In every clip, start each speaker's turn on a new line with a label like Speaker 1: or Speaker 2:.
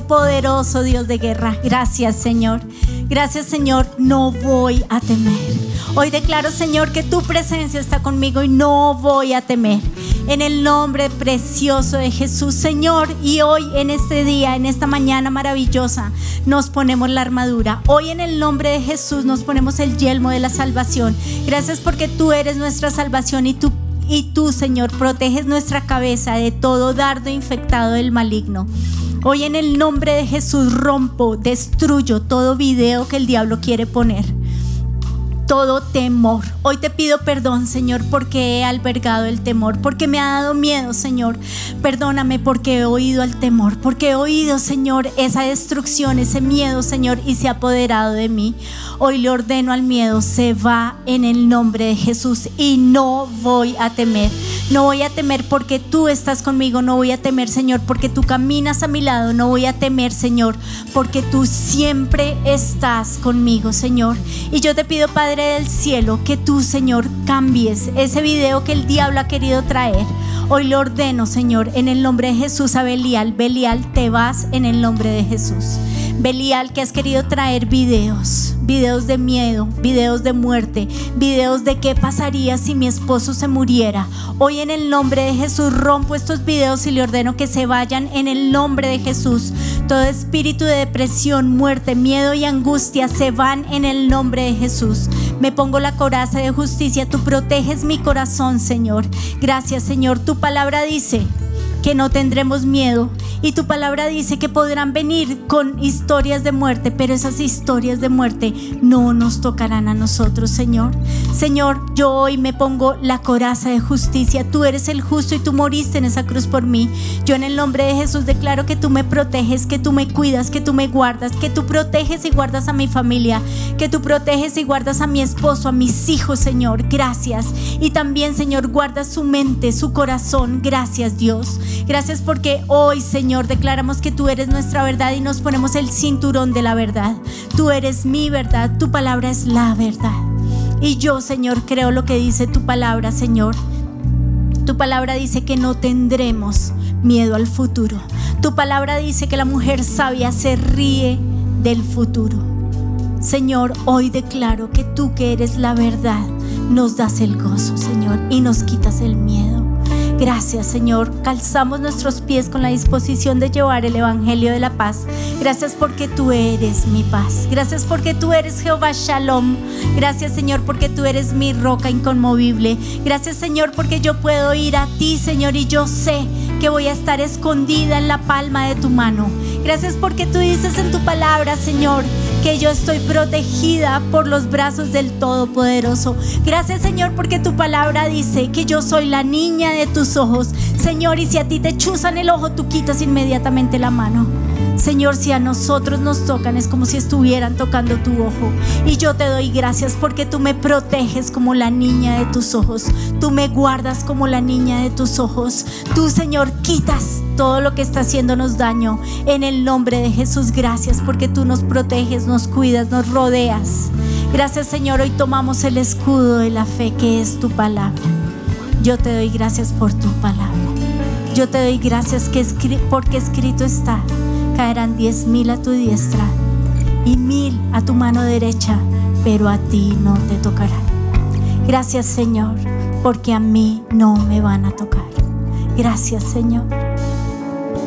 Speaker 1: poderoso Dios de guerra.
Speaker 2: Gracias, Señor. Gracias, Señor. No voy a temer. Hoy declaro, Señor, que tu presencia está conmigo y no voy a temer. En el nombre precioso de Jesús, Señor. Y hoy, en este día, en esta mañana maravillosa, nos ponemos la armadura. Hoy, en el nombre de Jesús, nos ponemos el yelmo de la salvación. Gracias porque tú eres nuestra salvación y tú y tú, Señor, proteges nuestra cabeza de todo dardo infectado del maligno. Hoy en el nombre de Jesús rompo, destruyo todo video que el diablo quiere poner. Todo temor. Hoy te pido perdón, Señor, porque he albergado el temor, porque me ha dado miedo, Señor. Perdóname porque he oído el temor, porque he oído, Señor, esa destrucción, ese miedo, Señor, y se ha apoderado de mí. Hoy le ordeno al miedo, se va en el nombre de Jesús y no voy a temer. No voy a temer porque tú estás conmigo, no voy a temer, Señor, porque tú caminas a mi lado, no voy a temer, Señor, porque tú siempre estás conmigo, Señor. Y yo te pido, Padre del cielo, que tú, Señor, cambies ese video que el diablo ha querido traer. Hoy lo ordeno, Señor, en el nombre de Jesús a Belial. Belial, te vas en el nombre de Jesús. Belial, que has querido traer videos, videos de miedo, videos de muerte, videos de qué pasaría si mi esposo se muriera. Hoy en el nombre de Jesús rompo estos videos y le ordeno que se vayan en el nombre de Jesús. Todo espíritu de depresión, muerte, miedo y angustia se van en el nombre de Jesús. Me pongo la coraza de justicia, tú proteges mi corazón, Señor. Gracias, Señor. Tu palabra dice que no tendremos miedo. Y tu palabra dice que podrán venir con historias de muerte, pero esas historias de muerte no nos tocarán a nosotros, Señor. Señor, yo hoy me pongo la coraza de justicia. Tú eres el justo y tú moriste en esa cruz por mí. Yo en el nombre de Jesús declaro que tú me proteges, que tú me cuidas, que tú me guardas, que tú proteges y guardas a mi familia, que tú proteges y guardas a mi esposo, a mis hijos, Señor. Gracias. Y también, Señor, guarda su mente, su corazón. Gracias, Dios. Gracias porque hoy, Señor, declaramos que tú eres nuestra verdad y nos ponemos el cinturón de la verdad. Tú eres mi verdad, tu palabra es la verdad. Y yo, Señor, creo lo que dice tu palabra, Señor. Tu palabra dice que no tendremos miedo al futuro. Tu palabra dice que la mujer sabia se ríe del futuro. Señor, hoy declaro que tú que eres la verdad, nos das el gozo, Señor, y nos quitas el miedo. Gracias, Señor. Calzamos nuestros pies con la disposición de llevar el Evangelio de la paz. Gracias porque tú eres mi paz. Gracias porque tú eres Jehová Shalom. Gracias, Señor, porque tú eres mi roca inconmovible. Gracias, Señor, porque yo puedo ir a ti, Señor, y yo sé que voy a estar escondida en la palma de tu mano. Gracias porque tú dices en tu palabra, Señor, que yo estoy protegida por los brazos del Todopoderoso. Gracias Señor porque tu palabra dice que yo soy la niña de tus ojos. Señor, y si a ti te chuzan el ojo, tú quitas inmediatamente la mano. Señor, si a nosotros nos tocan es como si estuvieran tocando tu ojo. Y yo te doy gracias porque tú me proteges como la niña de tus ojos. Tú me guardas como la niña de tus ojos. Tú, Señor, quitas todo lo que está haciéndonos daño. En el nombre de Jesús, gracias porque tú nos proteges, nos cuidas, nos rodeas. Gracias, Señor. Hoy tomamos el escudo de la fe que es tu palabra. Yo te doy gracias por tu palabra. Yo te doy gracias que porque escrito está caerán diez mil a tu diestra y mil a tu mano derecha, pero a ti no te tocarán. Gracias Señor, porque a mí no me van a tocar. Gracias Señor.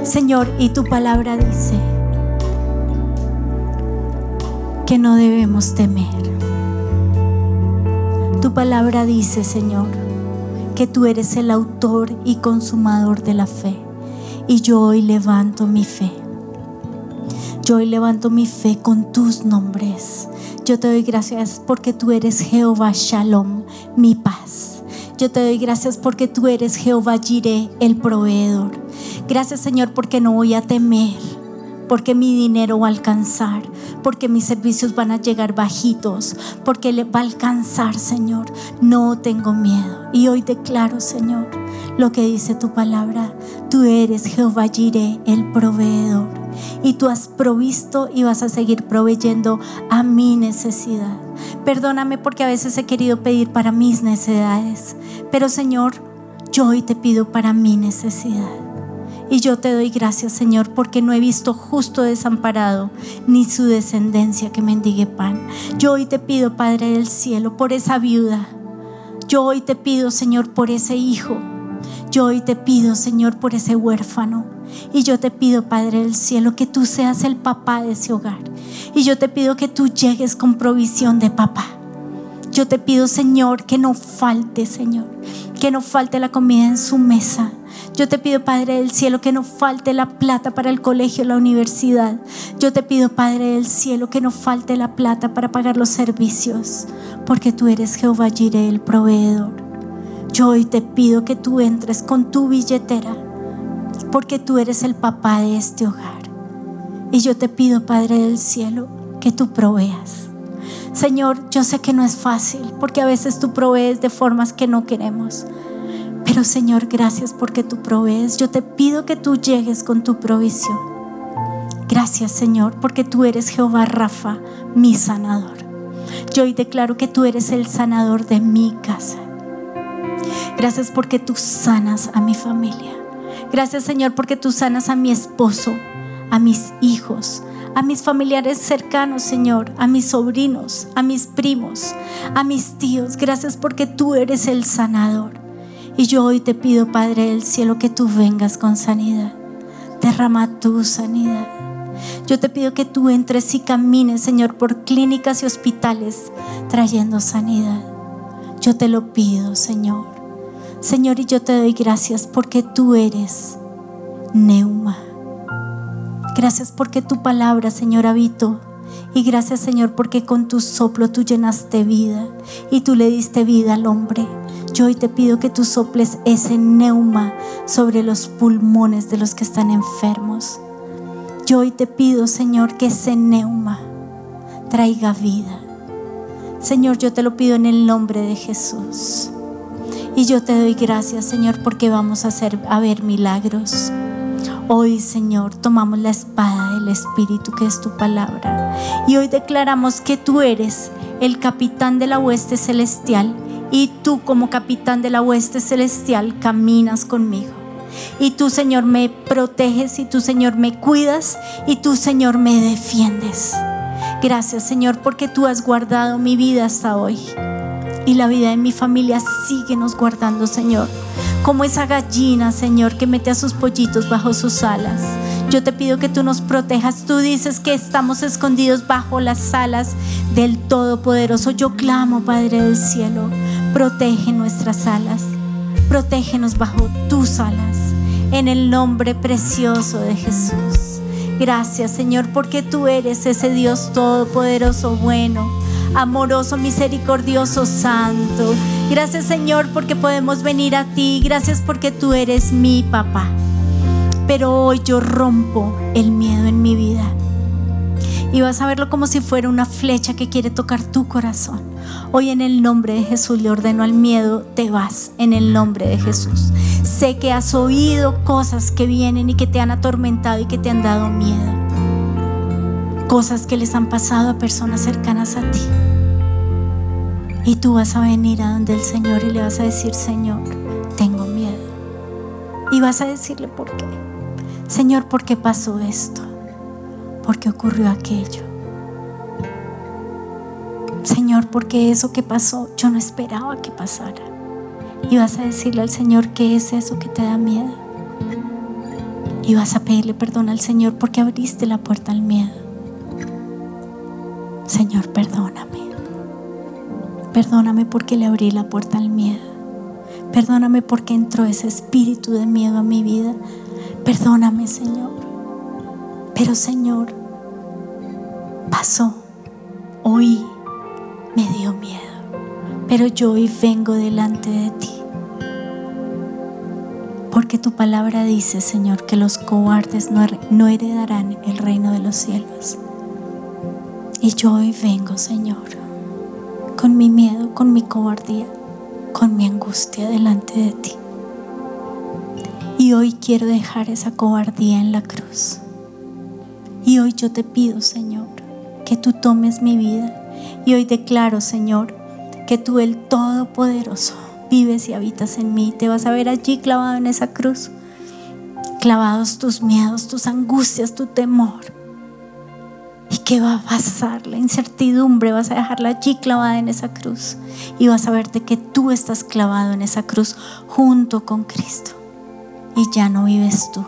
Speaker 2: Señor, y tu palabra dice que no debemos temer. Tu palabra dice, Señor, que tú eres el autor y consumador de la fe. Y yo hoy levanto mi fe. Yo hoy levanto mi fe con tus nombres. Yo te doy gracias porque tú eres Jehová Shalom, mi paz. Yo te doy gracias porque tú eres Jehová Jireh, el proveedor. Gracias Señor porque no voy a temer, porque mi dinero va a alcanzar, porque mis servicios van a llegar bajitos, porque va a alcanzar Señor. No tengo miedo. Y hoy declaro Señor lo que dice tu palabra. Tú eres Jehová Jireh, el proveedor y tú has provisto y vas a seguir proveyendo a mi necesidad. Perdóname porque a veces he querido pedir para mis necesidades, pero Señor, yo hoy te pido para mi necesidad. Y yo te doy gracias, Señor, porque no he visto justo desamparado ni su descendencia que mendigue pan. Yo hoy te pido, Padre del cielo, por esa viuda. Yo hoy te pido, Señor, por ese hijo. Yo hoy te pido, Señor, por ese huérfano. Y yo te pido, Padre del cielo, que tú seas el papá de ese hogar. Y yo te pido que tú llegues con provisión de papá. Yo te pido, Señor, que no falte, Señor, que no falte la comida en su mesa. Yo te pido, Padre del cielo, que no falte la plata para el colegio, la universidad. Yo te pido, Padre del cielo, que no falte la plata para pagar los servicios, porque tú eres Jehová Jireh, el proveedor. Yo hoy te pido que tú entres con tu billetera porque tú eres el papá de este hogar. Y yo te pido, Padre del cielo, que tú proveas. Señor, yo sé que no es fácil, porque a veces tú provees de formas que no queremos. Pero Señor, gracias porque tú provees. Yo te pido que tú llegues con tu provisión. Gracias Señor, porque tú eres Jehová Rafa, mi sanador. Yo hoy declaro que tú eres el sanador de mi casa. Gracias porque tú sanas a mi familia. Gracias Señor porque tú sanas a mi esposo, a mis hijos, a mis familiares cercanos, Señor, a mis sobrinos, a mis primos, a mis tíos. Gracias porque tú eres el sanador. Y yo hoy te pido, Padre del cielo, que tú vengas con sanidad. Derrama tu sanidad. Yo te pido que tú entres y camines, Señor, por clínicas y hospitales trayendo sanidad. Yo te lo pido, Señor. Señor, y yo te doy gracias porque tú eres Neuma. Gracias porque tu palabra, Señor, habitó. Y gracias, Señor, porque con tu soplo tú llenaste vida y tú le diste vida al hombre. Yo hoy te pido que tú soples ese neuma sobre los pulmones de los que están enfermos. Yo hoy te pido, Señor, que ese neuma traiga vida. Señor, yo te lo pido en el nombre de Jesús. Y yo te doy gracias, Señor, porque vamos a, hacer, a ver milagros. Hoy, Señor, tomamos la espada del Espíritu, que es tu palabra. Y hoy declaramos que tú eres el capitán de la hueste celestial. Y tú como capitán de la hueste celestial caminas conmigo. Y tú, Señor, me proteges y tú, Señor, me cuidas y tú, Señor, me defiendes. Gracias, Señor, porque tú has guardado mi vida hasta hoy. Y la vida de mi familia síguenos guardando, Señor. Como esa gallina, Señor, que mete a sus pollitos bajo sus alas. Yo te pido que tú nos protejas. Tú dices que estamos escondidos bajo las alas del Todopoderoso. Yo clamo, Padre del Cielo, protege nuestras alas. Protégenos bajo tus alas. En el nombre precioso de Jesús. Gracias, Señor, porque tú eres ese Dios todopoderoso, bueno amoroso, misericordioso, santo. Gracias Señor porque podemos venir a ti. Gracias porque tú eres mi papá. Pero hoy yo rompo el miedo en mi vida. Y vas a verlo como si fuera una flecha que quiere tocar tu corazón. Hoy en el nombre de Jesús le ordeno al miedo, te vas en el nombre de Jesús. Sé que has oído cosas que vienen y que te han atormentado y que te han dado miedo cosas que les han pasado a personas cercanas a ti. Y tú vas a venir a donde el Señor y le vas a decir, Señor, tengo miedo. Y vas a decirle por qué. Señor, ¿por qué pasó esto? ¿Por qué ocurrió aquello? Señor, porque eso que pasó yo no esperaba que pasara. Y vas a decirle al Señor qué es eso que te da miedo. Y vas a pedirle perdón al Señor porque abriste la puerta al miedo. Señor, perdóname. Perdóname porque le abrí la puerta al miedo. Perdóname porque entró ese espíritu de miedo a mi vida. Perdóname, Señor. Pero, Señor, pasó. Hoy. Pero yo hoy vengo delante de ti. Porque tu palabra dice, Señor, que los cobardes no, heredarán el reino de los cielos. Y yo hoy vengo, Señor, con mi miedo, con mi cobardía, con mi angustia delante de ti. Y hoy quiero dejar esa cobardía en la cruz. Y hoy yo te pido, Señor, que tú tomes mi vida. Y hoy declaro, Señor, que tú el Todopoderoso vives y habitas en mí. Te vas a ver allí clavado en esa cruz. Clavados tus miedos, tus angustias, tu temor ¿Y qué va a pasar? La incertidumbre, vas a dejarla allí clavada en esa cruz. Y vas a verte que tú estás clavado en esa cruz junto con Cristo. Y ya no vives tú.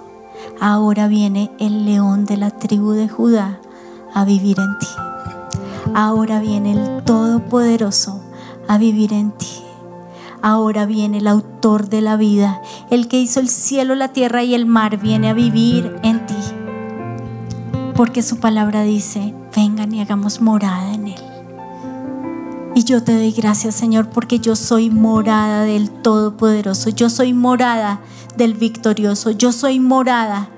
Speaker 2: Ahora viene el león de la tribu de Judá a vivir en ti. Ahora viene el Todopoderoso a vivir en ti. Ahora viene el autor de la vida, el que hizo el cielo, la tierra y el mar, viene a vivir en ti porque su palabra dice, vengan y hagamos morada en Él. Y yo te doy gracias, Señor, porque yo soy morada del Todopoderoso, yo soy morada del victorioso, yo soy morada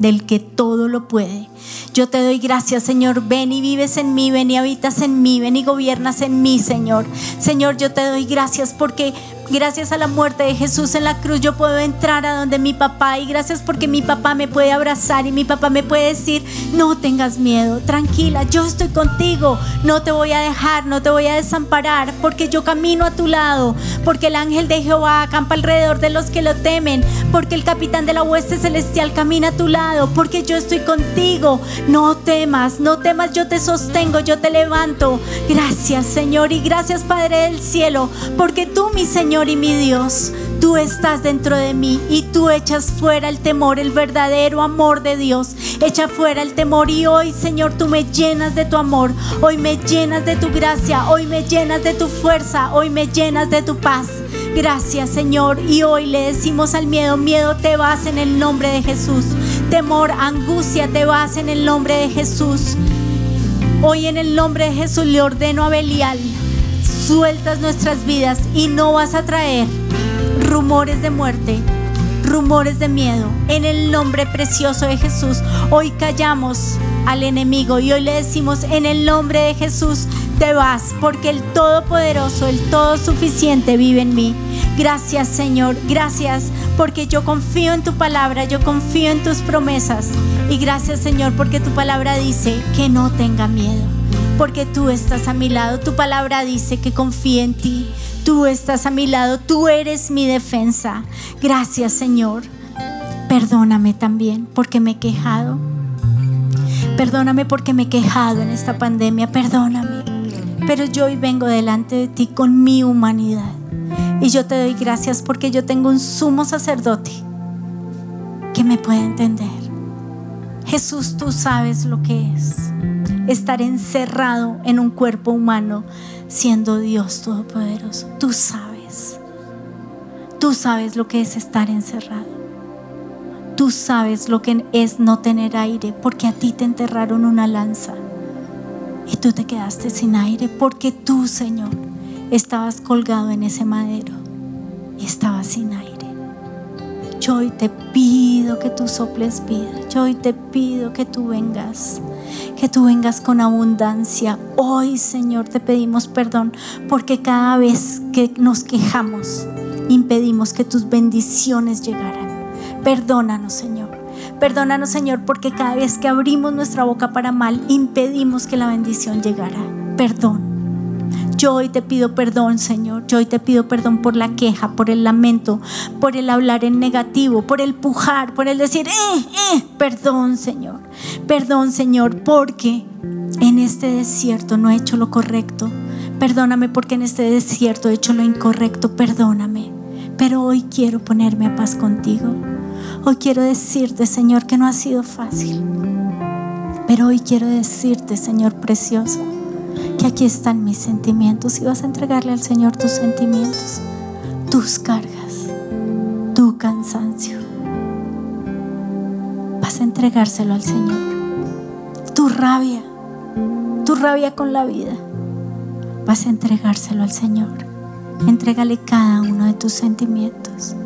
Speaker 2: del que todo lo puede. Yo te doy gracias, Señor. Ven y vives en mí, ven y habitas en mí, ven y gobiernas en mí, Señor. Señor, yo te doy gracias porque Gracias a la muerte de Jesús en la cruz yo puedo entrar a donde mi papá y gracias porque mi papá me puede abrazar y mi papá me puede decir, no tengas miedo, tranquila, yo estoy contigo, no te voy a dejar, no te voy a desamparar porque yo camino a tu lado, porque el ángel de Jehová acampa alrededor de los que lo temen, porque el capitán de la hueste celestial camina a tu lado, porque yo estoy contigo, no temas, no temas, yo te sostengo, yo te levanto. Gracias Señor y gracias Padre del cielo, porque tú mi Señor, y mi Dios, tú estás dentro de mí y tú echas fuera el temor, el verdadero amor de Dios. Echa fuera el temor y hoy, Señor, tú me llenas de tu amor, hoy me llenas de tu gracia, hoy me llenas de tu fuerza, hoy me llenas de tu paz. Gracias, Señor. Y hoy le decimos al miedo, miedo te vas en el nombre de Jesús. Temor, angustia te vas en el nombre de Jesús. Hoy en el nombre de Jesús le ordeno a Belial sueltas nuestras vidas y no vas a traer rumores de muerte, rumores de miedo. En el nombre precioso de Jesús, hoy callamos al enemigo y hoy le decimos, en el nombre de Jesús, te vas, porque el Todopoderoso, el Todo Suficiente vive en mí. Gracias Señor, gracias porque yo confío en tu palabra, yo confío en tus promesas. Y gracias Señor porque tu palabra dice que no tenga miedo porque tú estás a mi lado. Tu palabra dice que confíe en ti. Tú estás a mi lado, tú eres mi defensa. Gracias Señor. Perdóname también porque me he quejado. Perdóname porque me he quejado en esta pandemia. Perdóname. pero yo hoy vengo delante de ti con mi humanidad. Y yo te doy gracias porque yo tengo un sumo sacerdote que me puede entender. Jesús, tú sabes lo que es estar encerrado en un cuerpo humano siendo Dios Todopoderoso. Tú sabes. Tú sabes lo que es estar encerrado. Tú sabes lo que es no tener aire porque a ti te enterraron una lanza y tú te quedaste sin aire porque tú, Señor, estabas colgado en ese madero y estabas sin aire. Yo hoy te pido que tú soples vida. Yo hoy te pido que tú vengas, que tú vengas con abundancia. Hoy, Señor, te pedimos perdón porque cada vez que nos quejamos, impedimos que tus bendiciones llegaran. Perdónanos, Señor. Perdónanos, Señor, porque cada vez que abrimos nuestra boca para mal, impedimos que la bendición llegara. Perdón. Yo hoy te pido perdón, Señor. Yo hoy te pido perdón por la queja, por el lamento, por el hablar en negativo, por el pujar, por el decir, eh, eh. Perdón, Señor. Perdón, Señor, porque en este desierto no he hecho lo correcto. Perdóname porque en este desierto he hecho lo incorrecto. Perdóname. Pero hoy quiero ponerme a paz contigo. Hoy quiero decirte, Señor, que no ha sido fácil. Pero hoy quiero decirte, Señor precioso, que aquí están mis sentimientos y vas a entregarle al Señor tus sentimientos, tus cargas, tu cansancio. Vas a entregárselo al Señor. Tu rabia, tu rabia con la vida. Vas a entregárselo al Señor. Entrégale cada uno de tus sentimientos.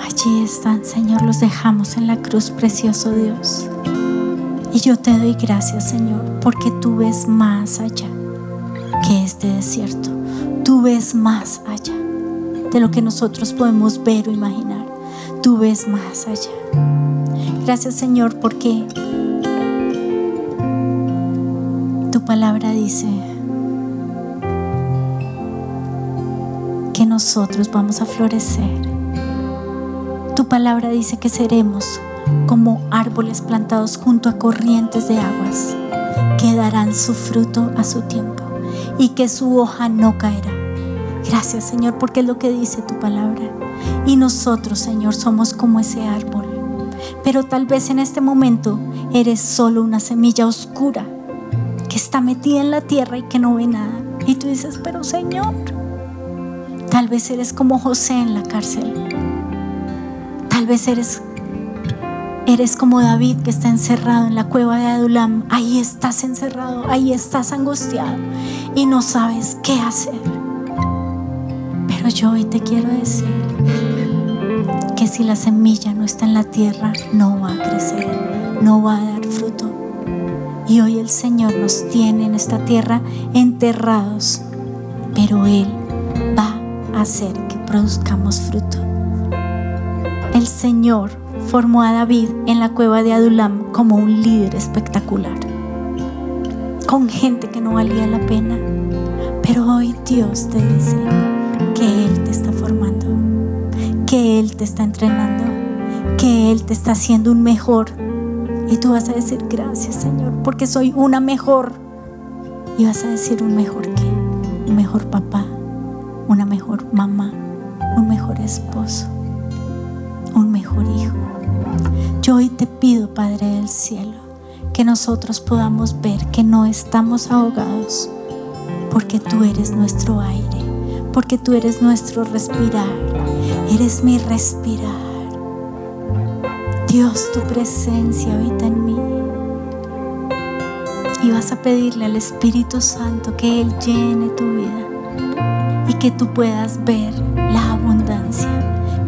Speaker 2: Allí están, Señor, los dejamos en la cruz, precioso Dios. Y yo te doy gracias, Señor, porque tú ves más allá que este desierto. Tú ves más allá de lo que nosotros podemos ver o imaginar. Tú ves más allá. Gracias, Señor, porque tu palabra dice que nosotros vamos a florecer. Tu palabra dice que seremos como árboles plantados junto a corrientes de aguas, que darán su fruto a su tiempo y que su hoja no caerá. Gracias Señor porque es lo que dice tu palabra. Y nosotros Señor somos como ese árbol. Pero tal vez en este momento eres solo una semilla oscura que está metida en la tierra y que no ve nada. Y tú dices, pero Señor, tal vez eres como José en la cárcel. Tal vez eres Eres como David que está encerrado en la cueva de Adulam. Ahí estás encerrado, ahí estás angustiado y no sabes qué hacer. Pero yo hoy te quiero decir que si la semilla no está en la tierra, no va a crecer, no va a dar fruto. Y hoy el Señor nos tiene en esta tierra enterrados, pero Él va a hacer que produzcamos fruto. El Señor formó a David en la cueva de Adulam como un líder espectacular, con gente que no valía la pena. Pero hoy Dios te dice que Él te está formando, que Él te está entrenando, que Él te está haciendo un mejor. Y tú vas a decir gracias Señor, porque soy una mejor. Y vas a decir un mejor qué, un mejor papá, una mejor mamá, un mejor esposo, hijo. Yo hoy te pido, Padre del cielo, que nosotros podamos ver que no estamos ahogados, porque tú eres nuestro aire, porque tú eres nuestro respirar, eres mi respirar. Dios, tu presencia habita en mí. Y vas a pedirle al Espíritu Santo que Él llene tu vida y que tú puedas ver la abundancia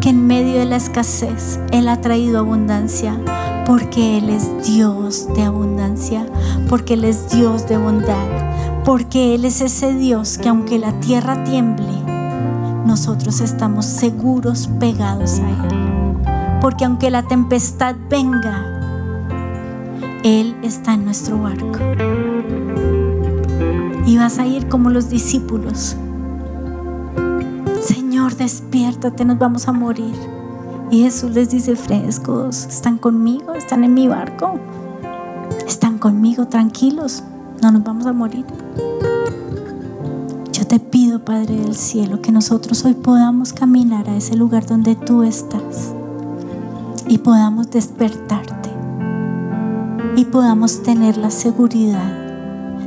Speaker 2: que en medio de la escasez Él ha traído abundancia, porque Él es Dios de abundancia, porque Él es Dios de bondad, porque Él es ese Dios que aunque la tierra tiemble, nosotros estamos seguros pegados a Él. Porque aunque la tempestad venga, Él está en nuestro barco. Y vas a ir como los discípulos Despiértate, nos vamos a morir. Y Jesús les dice, frescos, ¿están conmigo? ¿Están en mi barco? están conmigo, tranquilos, no nos vamos a morir. Yo te pido, Padre del Cielo, que nosotros hoy podamos caminar a ese lugar donde tú estás y podamos despertarte y podamos tener la seguridad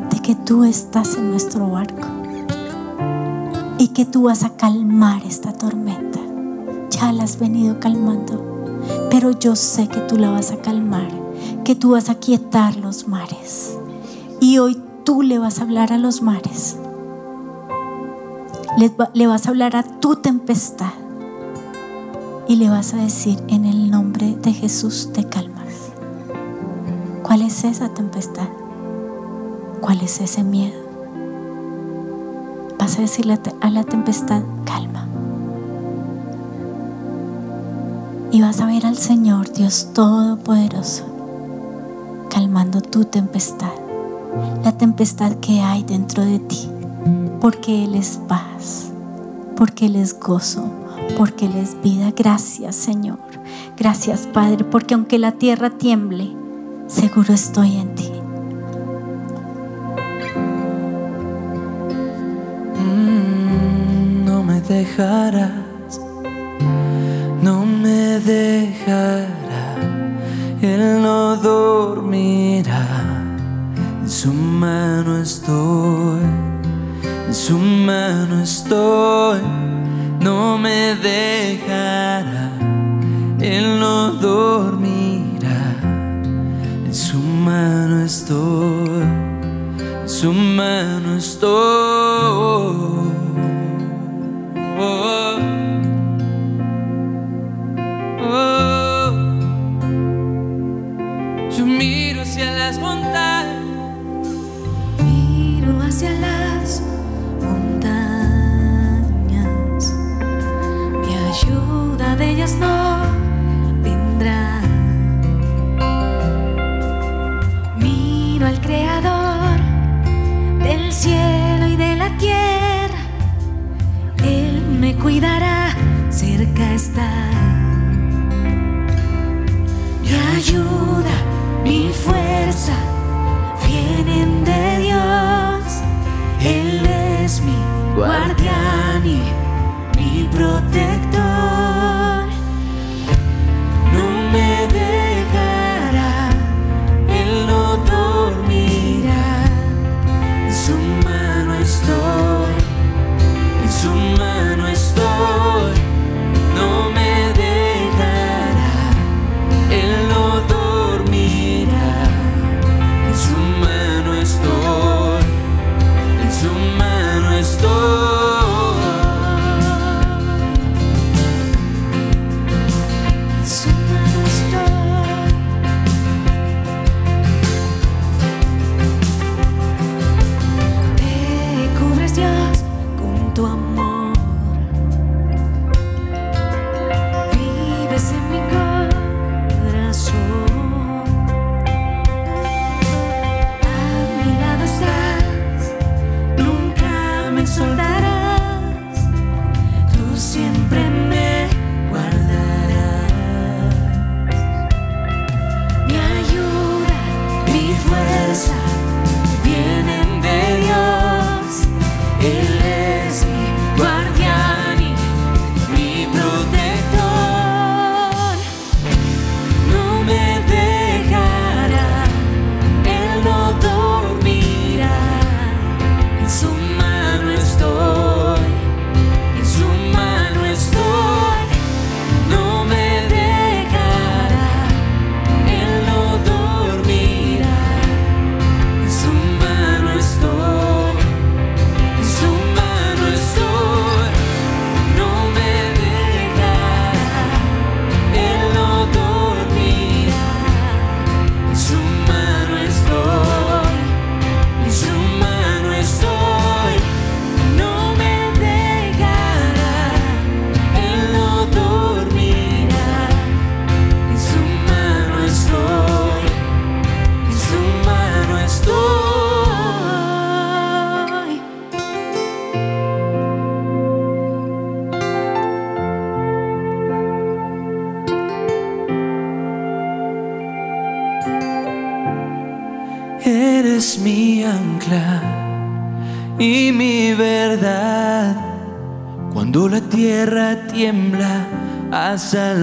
Speaker 2: de que tú estás en nuestro barco que tú vas a calmar esta tormenta. Ya la has venido calmando, pero yo sé que tú la vas a calmar, que tú vas a quietar los mares. Y hoy tú le vas a hablar a los mares. Le vas a hablar a tu tempestad y le vas a decir en el nombre de Jesús te calmas. ¿Cuál es esa tempestad? ¿Cuál es ese miedo? Vas a decirle a la tempestad, calma. Y vas a ver al Señor, Dios Todopoderoso, calmando tu tempestad, la tempestad que hay dentro de ti, porque Él es paz, porque Él es gozo, porque Él es vida. Gracias Señor, gracias Padre, porque aunque la tierra tiemble, seguro estoy en ti.
Speaker 3: Dejarás, no me dejará, Él no dormirá, en su mano estoy,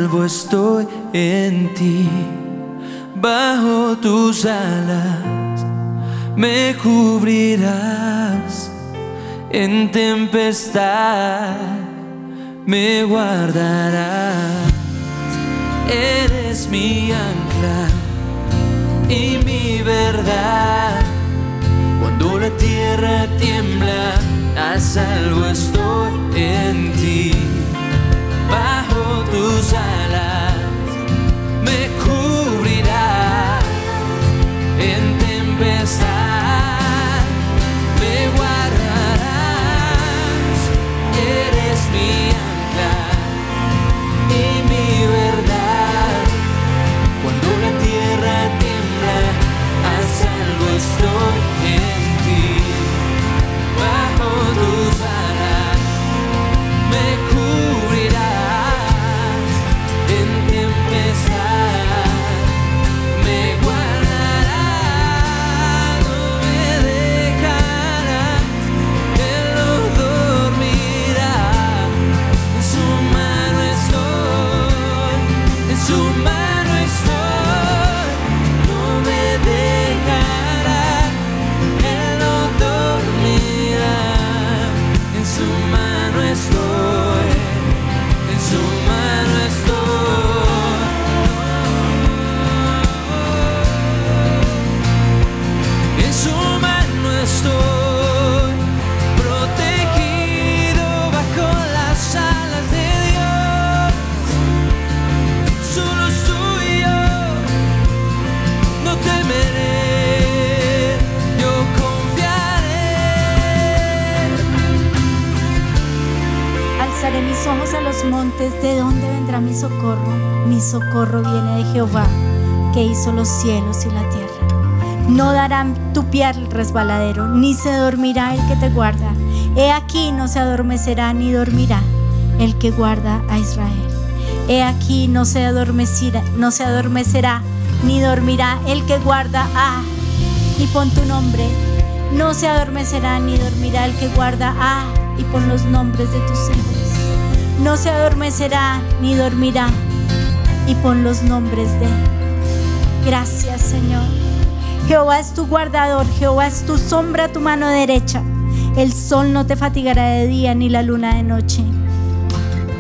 Speaker 3: salvo estoy en ti. Bajo tus alas me cubrirás en tempestad, me guardarás. Eres mi ancla y mi verdad. Cuando la tierra tiembla, a salvo estoy en ti. Tus alas me cubrirás en tempestad, me guardarás. Eres mi ancla y mi verdad. Cuando la tierra tiembla, a salvo estoy
Speaker 2: ojos a los montes, ¿de dónde vendrá mi socorro? Mi socorro viene de Jehová, que hizo los cielos y la tierra. No darán tu pie al resbaladero, ni se dormirá el que te guarda. He aquí no se adormecerá ni dormirá el que guarda a Israel. He aquí no se adormecerá, no se adormecerá ni dormirá el que guarda a y pon tu nombre. No se adormecerá ni dormirá el que guarda a y pon los nombres de tus hijos. No se adormecerá ni dormirá y pon los nombres de. Gracias Señor. Jehová es tu guardador, Jehová es tu sombra tu mano derecha. El sol no te fatigará de día ni la luna de noche.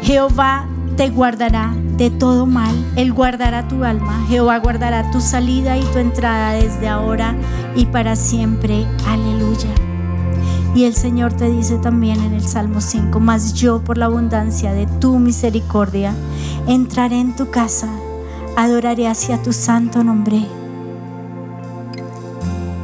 Speaker 2: Jehová te guardará de todo mal, Él guardará tu alma, Jehová guardará tu salida y tu entrada desde ahora y para siempre. Aleluya. Y el Señor te dice también en el Salmo 5, mas yo por la abundancia de tu misericordia entraré en tu casa, adoraré hacia tu santo nombre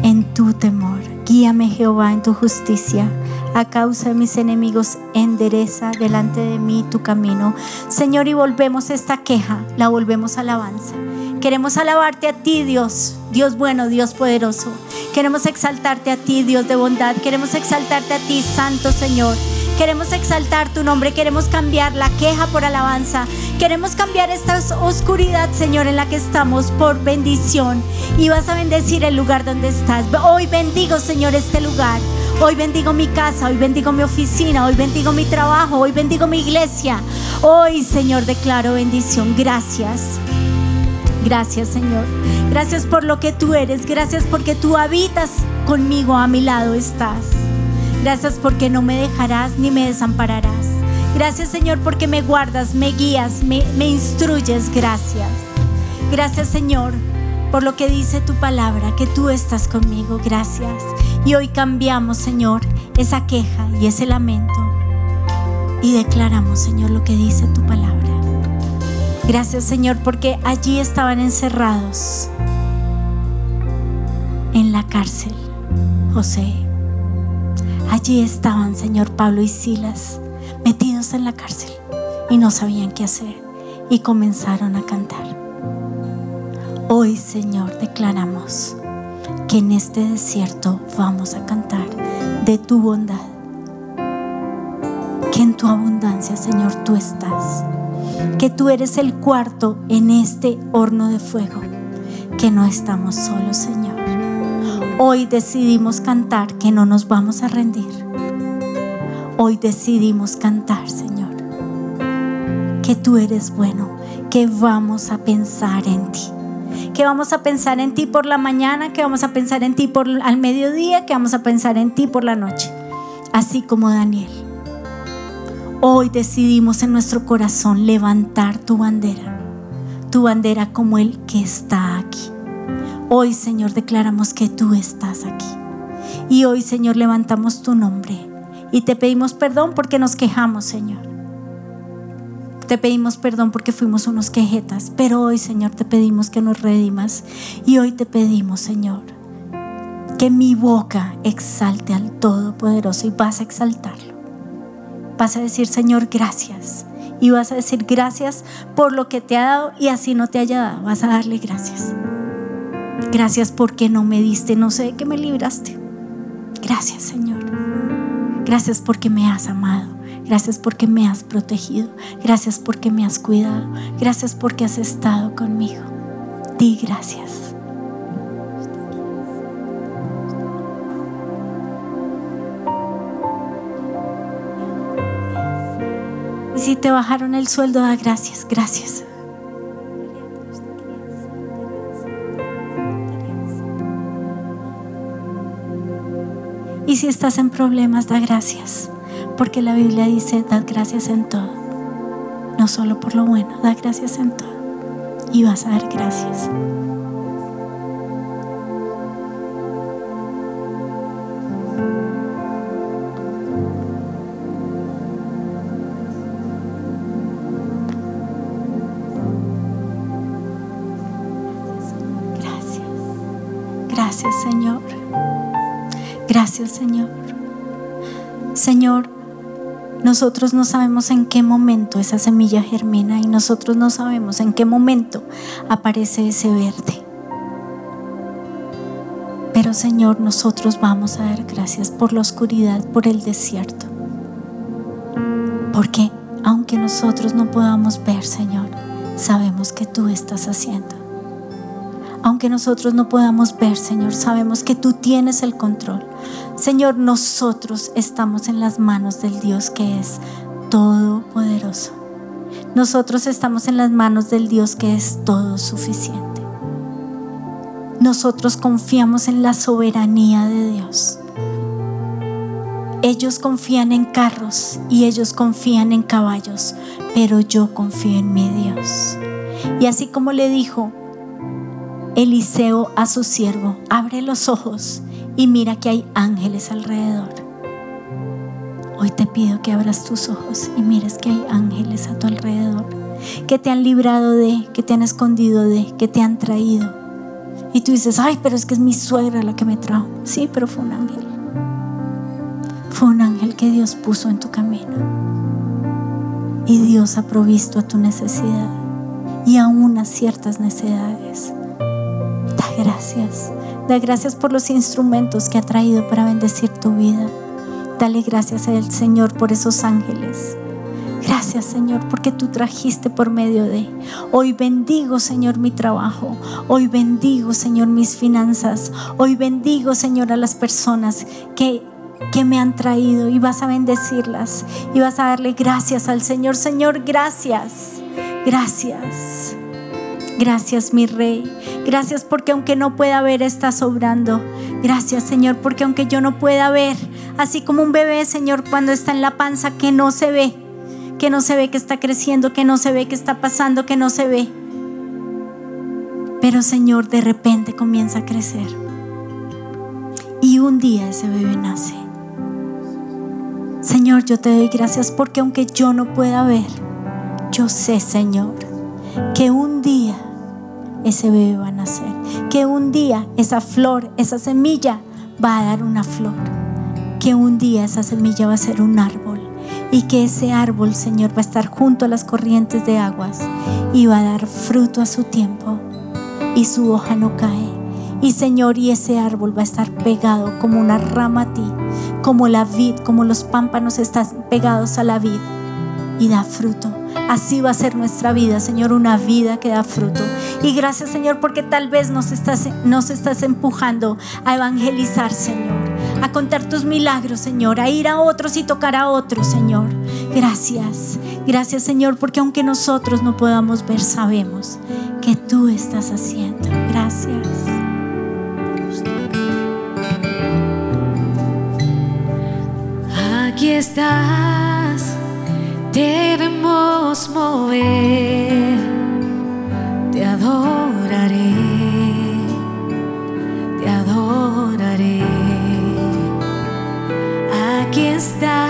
Speaker 2: en tu temor. Guíame Jehová en tu justicia. A causa de mis enemigos, endereza delante de mí tu camino. Señor, y volvemos esta queja, la volvemos alabanza. Queremos alabarte a ti, Dios, Dios bueno, Dios poderoso. Queremos exaltarte a ti, Dios de bondad. Queremos exaltarte a ti, Santo Señor. Queremos exaltar tu nombre, queremos cambiar la queja por alabanza. Queremos cambiar esta oscuridad, Señor, en la que estamos por bendición. Y vas a bendecir el lugar donde estás. Hoy bendigo, Señor, este lugar. Hoy bendigo mi casa, hoy bendigo mi oficina, hoy bendigo mi trabajo, hoy bendigo mi iglesia. Hoy, Señor, declaro bendición. Gracias. Gracias Señor. Gracias por lo que tú eres. Gracias porque tú habitas conmigo, a mi lado estás. Gracias porque no me dejarás ni me desampararás. Gracias Señor porque me guardas, me guías, me, me instruyes. Gracias. Gracias Señor por lo que dice tu palabra, que tú estás conmigo. Gracias. Y hoy cambiamos Señor esa queja y ese lamento. Y declaramos Señor lo que dice tu palabra. Gracias Señor porque allí estaban encerrados en la cárcel, José. Allí estaban Señor Pablo y Silas metidos en la cárcel y no sabían qué hacer y comenzaron a cantar. Hoy Señor declaramos que en este desierto vamos a cantar de tu bondad, que en tu abundancia Señor tú estás que tú eres el cuarto en este horno de fuego, que no estamos solos, Señor. Hoy decidimos cantar que no nos vamos a rendir. Hoy decidimos cantar, Señor, que tú eres bueno, que vamos a pensar en ti. Que vamos a pensar en ti por la mañana, que vamos a pensar en ti por al mediodía, que vamos a pensar en ti por la noche. Así como Daniel. Hoy decidimos en nuestro corazón levantar tu bandera. Tu bandera como el que está aquí. Hoy, Señor, declaramos que tú estás aquí. Y hoy, Señor, levantamos tu nombre y te pedimos perdón porque nos quejamos, Señor. Te pedimos perdón porque fuimos unos quejetas, pero hoy, Señor, te pedimos que nos redimas. Y hoy te pedimos, Señor, que mi boca exalte al Todopoderoso y vas a exaltarlo. Vas a decir, Señor, gracias. Y vas a decir gracias por lo que te ha dado y así no te haya dado. Vas a darle gracias. Gracias porque no me diste, no sé que me libraste. Gracias, Señor. Gracias porque me has amado. Gracias porque me has protegido. Gracias porque me has cuidado. Gracias porque has estado conmigo. Di gracias. Y si te bajaron el sueldo, da gracias, gracias. Y si estás en problemas, da gracias. Porque la Biblia dice, da gracias en todo. No solo por lo bueno, da gracias en todo. Y vas a dar gracias. Señor, nosotros no sabemos en qué momento esa semilla germina y nosotros no sabemos en qué momento aparece ese verde. Pero Señor, nosotros vamos a dar gracias por la oscuridad, por el desierto. Porque aunque nosotros no podamos ver, Señor, sabemos que tú estás haciendo. Aunque nosotros no podamos ver, Señor, sabemos que tú tienes el control. Señor, nosotros estamos en las manos del Dios que es todopoderoso. Nosotros estamos en las manos del Dios que es todo suficiente. Nosotros confiamos en la soberanía de Dios. Ellos confían en carros y ellos confían en caballos, pero yo confío en mi Dios. Y así como le dijo Eliseo a su siervo, abre los ojos y mira que hay ángeles alrededor. Hoy te pido que abras tus ojos y mires que hay ángeles a tu alrededor, que te han librado de, que te han escondido de, que te han traído. Y tú dices, ay, pero es que es mi suegra la que me trajo. Sí, pero fue un ángel. Fue un ángel que Dios puso en tu camino. Y Dios ha provisto a tu necesidad y aún a ciertas necesidades. Da gracias. Da gracias por los instrumentos que ha traído para bendecir tu vida. Dale gracias al Señor por esos ángeles. Gracias Señor porque tú trajiste por medio de. Hoy bendigo Señor mi trabajo. Hoy bendigo Señor mis finanzas. Hoy bendigo Señor a las personas que, que me han traído y vas a bendecirlas y vas a darle gracias al Señor. Señor, gracias. Gracias. Gracias mi rey. Gracias porque aunque no pueda ver, estás sobrando. Gracias Señor porque aunque yo no pueda ver, así como un bebé Señor cuando está en la panza que no se ve, que no se ve que está creciendo, que no se ve que está pasando, que no se ve. Pero Señor de repente comienza a crecer. Y un día ese bebé nace. Señor, yo te doy gracias porque aunque yo no pueda ver, yo sé, Señor, que un día ese bebé va a nacer. Que un día esa flor, esa semilla va a dar una flor. Que un día esa semilla va a ser un árbol. Y que ese árbol, Señor, va a estar junto a las corrientes de aguas y va a dar fruto a su tiempo. Y su hoja no cae. Y Señor, y ese árbol va a estar pegado como una rama a ti, como la vid, como los pámpanos están pegados a la vid y da fruto Así va a ser nuestra vida, Señor, una vida que da fruto. Y gracias, Señor, porque tal vez nos estás, nos estás empujando a evangelizar, Señor, a contar tus milagros, Señor, a ir a otros y tocar a otros, Señor. Gracias, gracias, Señor, porque aunque nosotros no podamos ver, sabemos que tú estás haciendo. Gracias.
Speaker 1: Aquí estás, debemos mover, te adoraré, te adoraré. Aquí estás,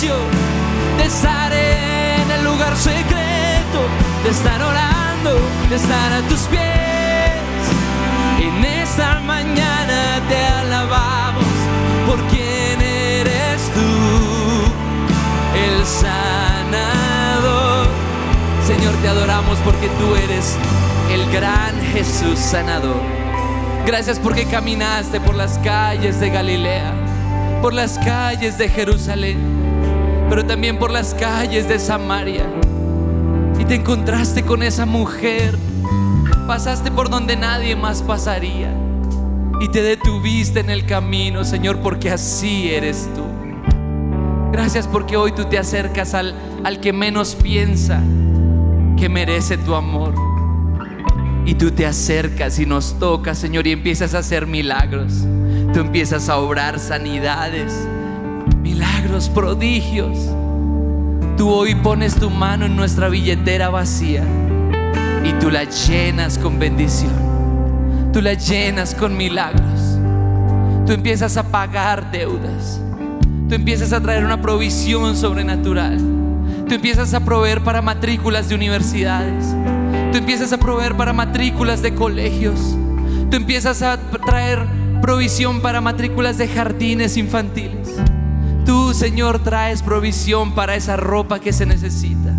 Speaker 3: Precio de estar en el lugar secreto, de estar orando, de estar a tus pies. En esta mañana te alabamos por quien eres tú, el sanador. Señor, te adoramos porque tú eres el gran Jesús sanador. Gracias porque caminaste por las calles de Galilea, por las calles de Jerusalén, pero también por las calles de Samaria. Y te encontraste con esa mujer. Pasaste por donde nadie más pasaría. Y te detuviste en el camino, Señor, porque así eres tú. Gracias porque hoy tú te acercas al, al que menos piensa que merece tu amor. Y tú te acercas y nos tocas, Señor, y empiezas a hacer milagros. Tú empiezas a obrar sanidades, milagros, prodigios. Tú hoy pones tu mano en nuestra billetera vacía y tú la llenas con bendición. Tú la llenas con milagros. Tú empiezas a pagar deudas. Tú empiezas a traer una provisión sobrenatural. Tú empiezas a proveer para matrículas de universidades. Tú empiezas a proveer para matrículas de colegios. Tú empiezas a traer provisión para matrículas de jardines infantiles. Señor, traes provisión para esa ropa que se necesita.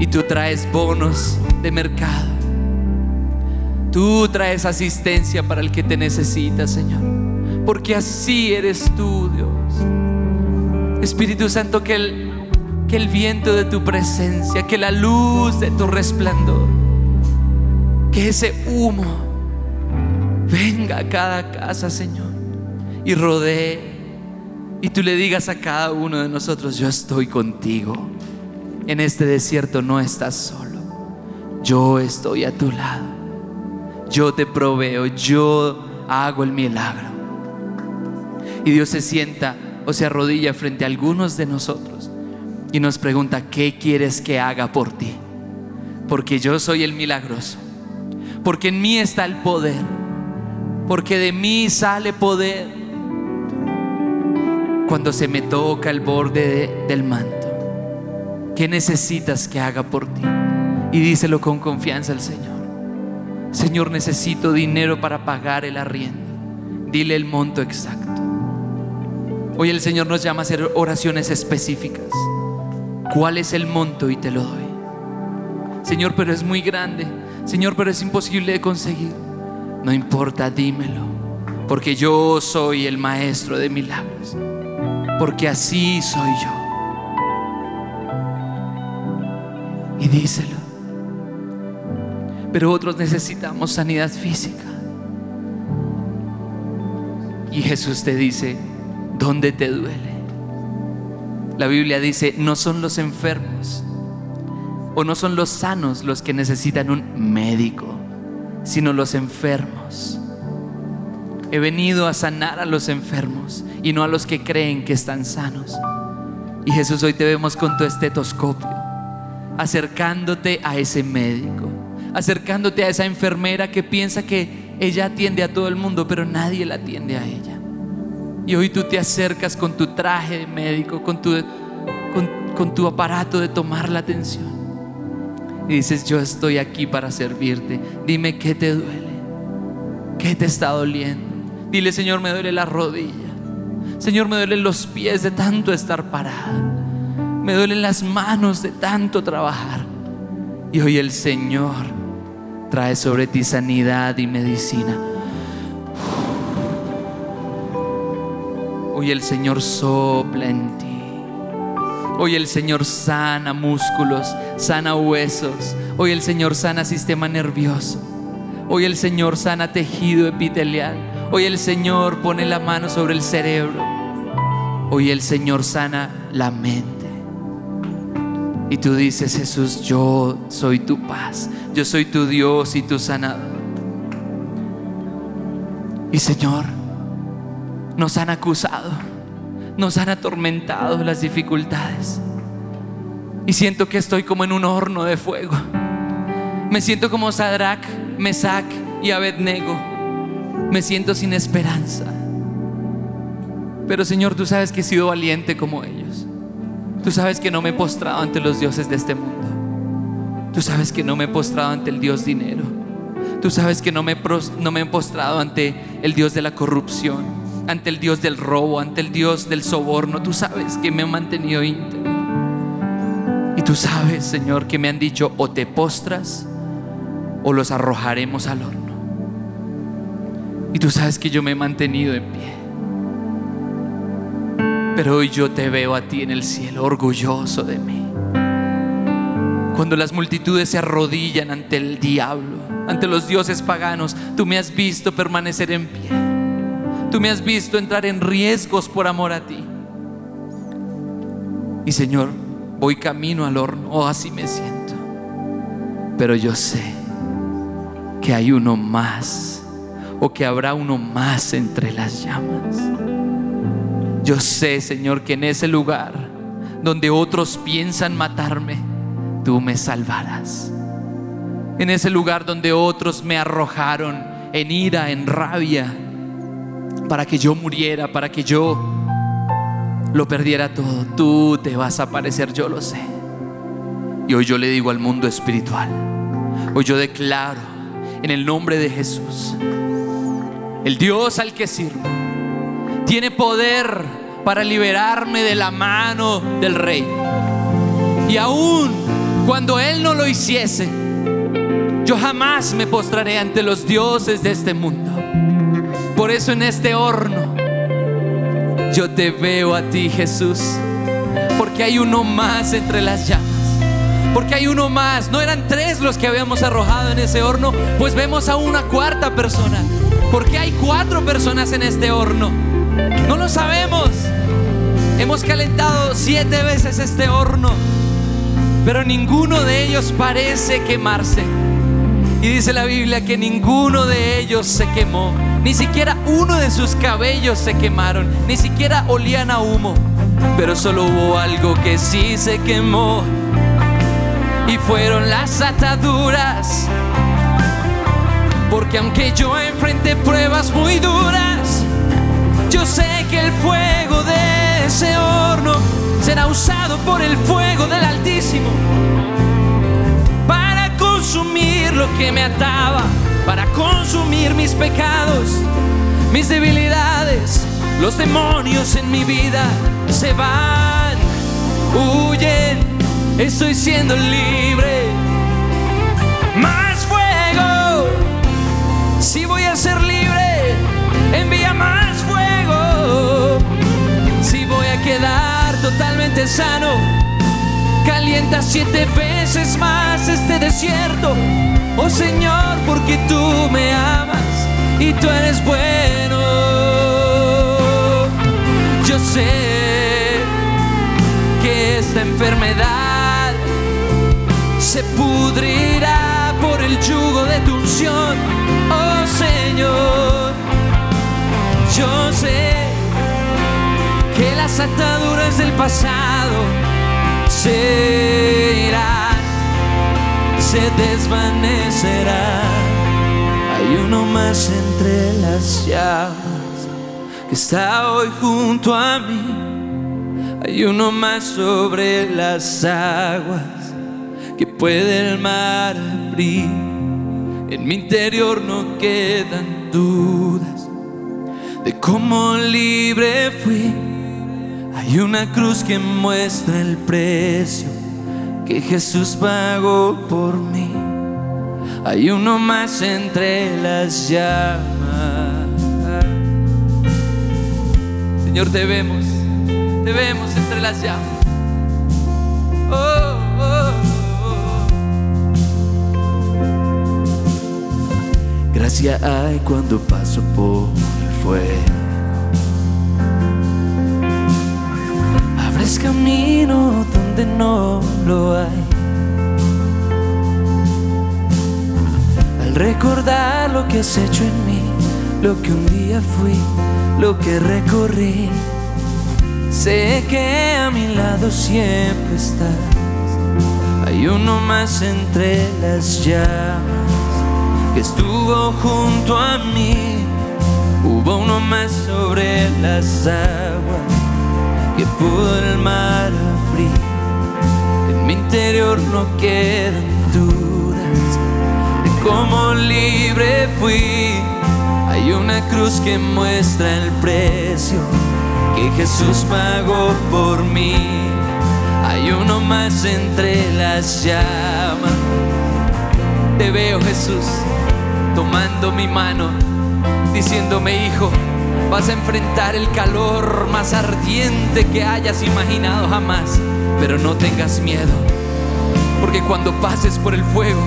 Speaker 3: Y tú traes bonos de mercado. Tú traes asistencia para el que te necesita, Señor. Porque así eres tú, Dios. Espíritu Santo, que el, que el viento de tu presencia, que la luz de tu resplandor, que ese humo venga a cada casa, Señor, y rodee. Y tú le digas a cada uno de nosotros, yo estoy contigo. En este desierto no estás solo. Yo estoy a tu lado. Yo te proveo, yo hago el milagro. Y Dios se sienta o se arrodilla frente a algunos de nosotros y nos pregunta, ¿qué quieres que haga por ti? Porque yo soy el milagroso, porque en mí está el poder, porque de mí sale poder cuando se me toca el borde del manto. ¿Qué necesitas que haga por ti? Y díselo con confianza al Señor. Señor, necesito dinero para pagar el arriendo. Dile el monto exacto. Hoy el Señor nos llama a hacer oraciones específicas. ¿Cuál es el monto? Y te lo doy. Señor, pero es muy grande. Señor, pero es imposible de conseguir. No importa, dímelo. Porque yo soy el maestro de milagros. Porque así soy yo. Y díselo. Pero otros necesitamos sanidad física. Y Jesús te dice, ¿dónde te duele? La Biblia dice, no son los enfermos o no son los sanos los que necesitan un médico, sino los enfermos. He venido a sanar a los enfermos y no a los que creen que están sanos. Y Jesús, hoy te vemos con tu estetoscopio, acercándote a ese médico, acercándote a esa enfermera que piensa que ella atiende a todo el mundo, pero nadie la atiende a ella. Y hoy tú te acercas con tu traje de médico, con tu, con, tu aparato de tomar la atención. Y dices, yo estoy aquí para servirte. Dime qué te duele. ¿Qué te está doliendo? Dile, Señor, me duele la rodilla. Señor, me duelen los pies de tanto estar parada. Me duelen las manos de tanto trabajar. Y hoy el Señor trae sobre ti sanidad y medicina. Hoy el Señor sopla en ti. Hoy el Señor sana músculos, sana huesos. Hoy el Señor sana sistema nervioso. Hoy el Señor sana tejido epitelial. Hoy el Señor pone la mano sobre el cerebro. Hoy el Señor sana la mente. Y tú dices, Jesús, yo soy tu paz. Yo soy tu Dios y tu sanador. Y Señor, nos han acusado, nos han atormentado las dificultades. Y siento que estoy como en un horno de fuego. Me siento como Sadrach, Mesach y Abednego. Me siento sin esperanza. Pero Señor, tú sabes que he sido valiente como ellos. Tú sabes que no me he postrado ante los dioses de este mundo. Tú sabes que no me he postrado ante el Dios dinero. Tú sabes que no me, no me he postrado ante el Dios de la corrupción, ante el Dios del robo, ante el Dios del soborno. Tú sabes que me he mantenido íntegro. Y tú sabes, Señor, que me han dicho o te postras o los arrojaremos al horno. Y tú sabes que yo me he mantenido en pie. Pero hoy yo te veo a ti en el cielo, orgulloso de mí. Cuando las multitudes se arrodillan ante el diablo, ante los dioses paganos, tú me has visto permanecer en pie. Tú me has visto entrar en riesgos por amor a ti. Y Señor, voy camino al horno, o así me siento. Pero yo sé que hay uno más, o que habrá uno más entre las llamas. Yo sé, Señor, que en ese lugar donde otros piensan matarme, tú me salvarás. En ese lugar donde otros me arrojaron en ira, en rabia, para que yo muriera, para que yo lo perdiera todo, tú te vas a aparecer, yo lo sé. Y hoy yo le digo al mundo espiritual, hoy yo declaro en el nombre de Jesús, el Dios al que sirvo, tiene poder para liberarme de la mano del rey. Y aún cuando Él no lo hiciese, yo jamás me postraré ante los dioses de este mundo. Por eso en este horno yo te veo a ti, Jesús. Porque hay uno más entre las llamas. Porque hay uno más. No eran tres los que habíamos arrojado en ese horno. Pues vemos a una cuarta persona. Porque hay cuatro personas en este horno. No lo sabemos. Hemos calentado siete veces este horno. Pero ninguno de ellos parece quemarse. Y dice la Biblia que ninguno de ellos se quemó. Ni siquiera uno de sus cabellos se quemaron, ni siquiera olían a humo. Pero solo hubo algo que sí se quemó. Y fueron las ataduras. Porque aunque yo enfrenté pruebas muy duras, yo sé que el fuego de ese horno será usado por el fuego del Altísimo para consumir lo que me ataba, para consumir mis pecados, mis debilidades. Los demonios en mi vida se van, huyen, estoy siendo libre. Si voy a ser libre, envía más fuego. Si voy a quedar totalmente sano, calienta siete veces más este desierto. Oh Señor, porque tú me amas y tú eres bueno. Yo sé que esta enfermedad se pudrirá por el yugo de tu unción. Oh Señor, yo sé que las ataduras del pasado se irán, se desvanecerán. Hay uno más entre las llamas que está hoy junto a mí. Hay uno más sobre las aguas que puede el mar abrir. En mi interior no quedan dudas de cómo libre fui. Hay una cruz que muestra el precio que Jesús pagó por mí. Hay uno más entre las llamas. Señor, te vemos, te vemos entre las llamas. Oh, Gracia hay cuando paso por el fuego. Abres camino donde no lo hay. Al recordar lo que has hecho en mí, lo que un día fui, lo que recorrí, sé que a mi lado siempre estás. Hay uno más entre las llamas que estuvo junto a mí. Hubo uno más sobre las aguas que pudo el mar abrir. En mi interior no quedan dudas de cómo libre fui. Hay una cruz que muestra el precio que Jesús pagó por mí. Hay uno más entre las llamas. Te veo Jesús tomando mi mano, diciéndome hijo, vas a enfrentar el calor más ardiente que hayas imaginado jamás, pero no tengas miedo, porque cuando pases por el fuego,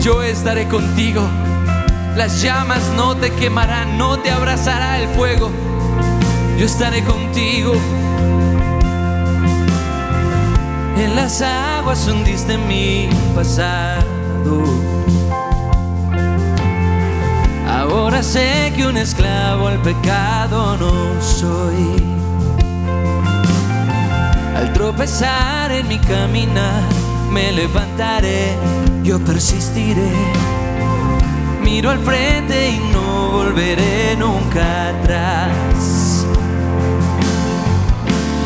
Speaker 3: yo estaré contigo. Las llamas no te quemarán, no te abrazará el fuego. Yo estaré contigo. En las aguas hundiste mi pasado. Sé que un esclavo al pecado no soy. Al tropezar en mi caminar, me levantaré, yo persistiré. Miro al frente y no volveré nunca atrás.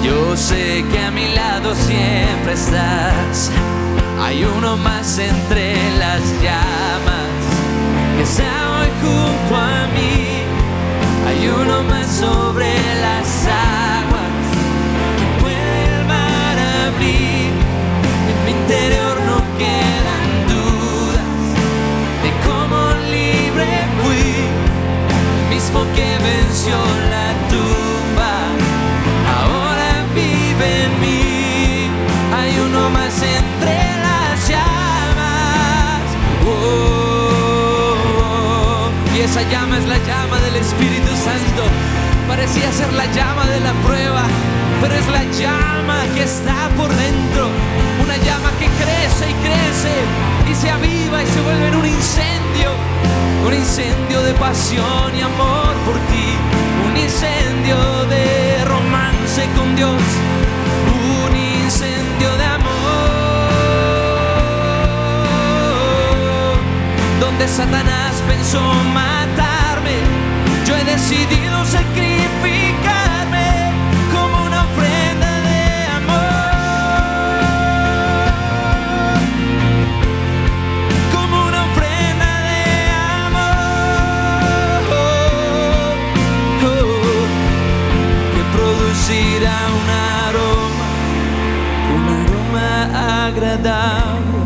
Speaker 3: Yo sé que a mi lado siempre estás. Hay uno más entre las llamas que está hoy junto a mí. Hay uno más sobre las aguas que puede mar abrir. En mi interior Espíritu Santo. Parecía ser la llama de la prueba, pero es la llama que está por dentro. una llama que crece y crece y se aviva y se vuelve en un incendio, un incendio de pasión y amor por ti, un incendio de romance con Dios, un incendio de amor, donde Satanás pensó he decidido sacrificarme como una ofrenda de amor. Como una ofrenda de amor que producirá un aroma, un aroma agradable.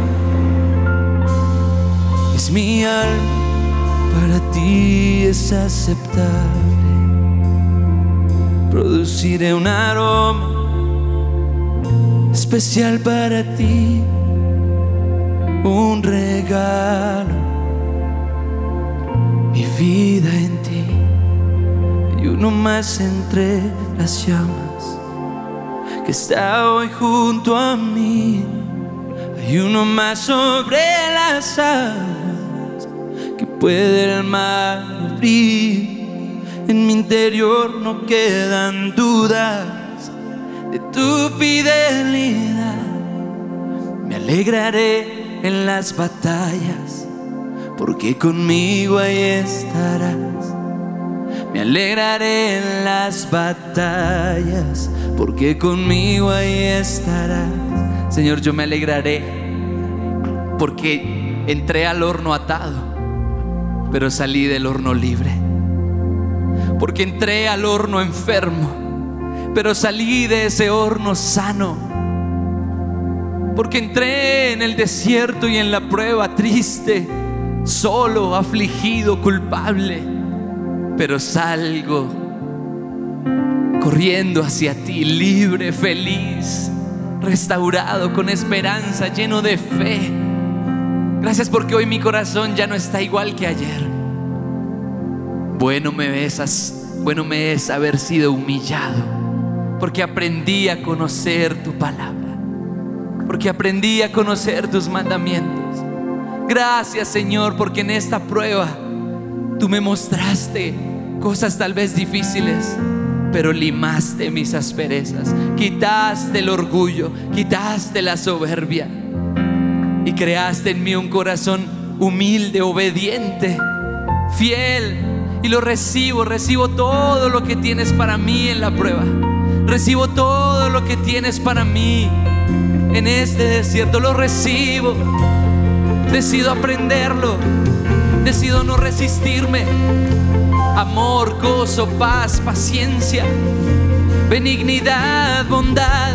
Speaker 3: Es mi alma, para ti es aceptable. Produciré un aroma especial para ti, un regalo, mi vida en ti y uno más entre las llamas que está hoy junto a mí. Hay uno más sobre las aguas que puede el mar abrir. En mi interior no quedan dudas de tu fidelidad. Me alegraré en las batallas, porque conmigo ahí estarás. Me alegraré en las batallas, porque conmigo ahí estarás. Señor, yo me alegraré, porque entré al horno atado, pero salí del horno libre. Porque entré al horno enfermo, pero salí de ese horno sano. Porque entré en el desierto y en la prueba triste, solo, afligido, culpable, pero salgo corriendo hacia ti, libre, feliz, restaurado, con esperanza, lleno de fe. Gracias porque hoy mi corazón ya no está igual que ayer. Bueno me es, bueno me es haber sido humillado, porque aprendí a conocer tu palabra, porque aprendí a conocer tus mandamientos. Gracias Señor, porque en esta prueba tú me mostraste cosas tal vez difíciles, pero limaste mis asperezas, quitaste el orgullo, quitaste la soberbia y creaste en mí un corazón humilde, obediente, fiel. Y lo recibo, recibo todo lo que tienes para mí en la prueba. Recibo todo lo que tienes para mí en este desierto. Lo recibo. Decido aprenderlo. Decido no resistirme. Amor, gozo, paz, paciencia, benignidad, bondad,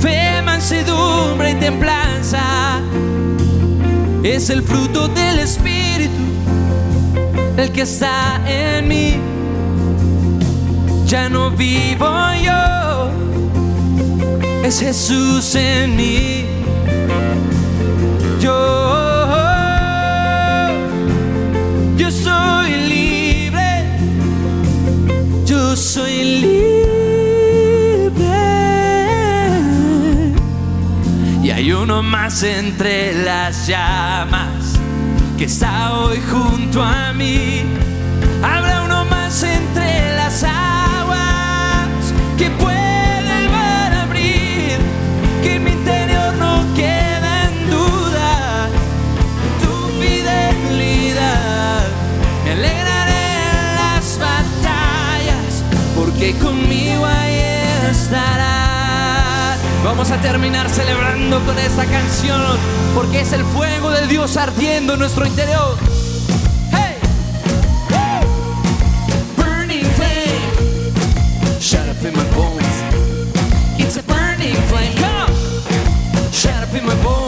Speaker 3: fe, mansedumbre y templanza. Es el fruto del Espíritu el que está en mí. Ya no vivo yo, es Jesús en mí. Yo, yo soy libre, yo soy libre. Y hay uno más entre las llamas está hoy junto a mí. Habrá uno más entre las aguas que puede el abrir, que en mi interior no queda en duda tu fidelidad. Me alegraré en las batallas, porque conmigo ahí estarás. Vamos a terminar celebrando con esta canción, porque es el fuego de Dios ardiendo en nuestro interior. Hey! Woo! Burning flame, shut up in my bones. It's a burning flame. Come shut up in my bones.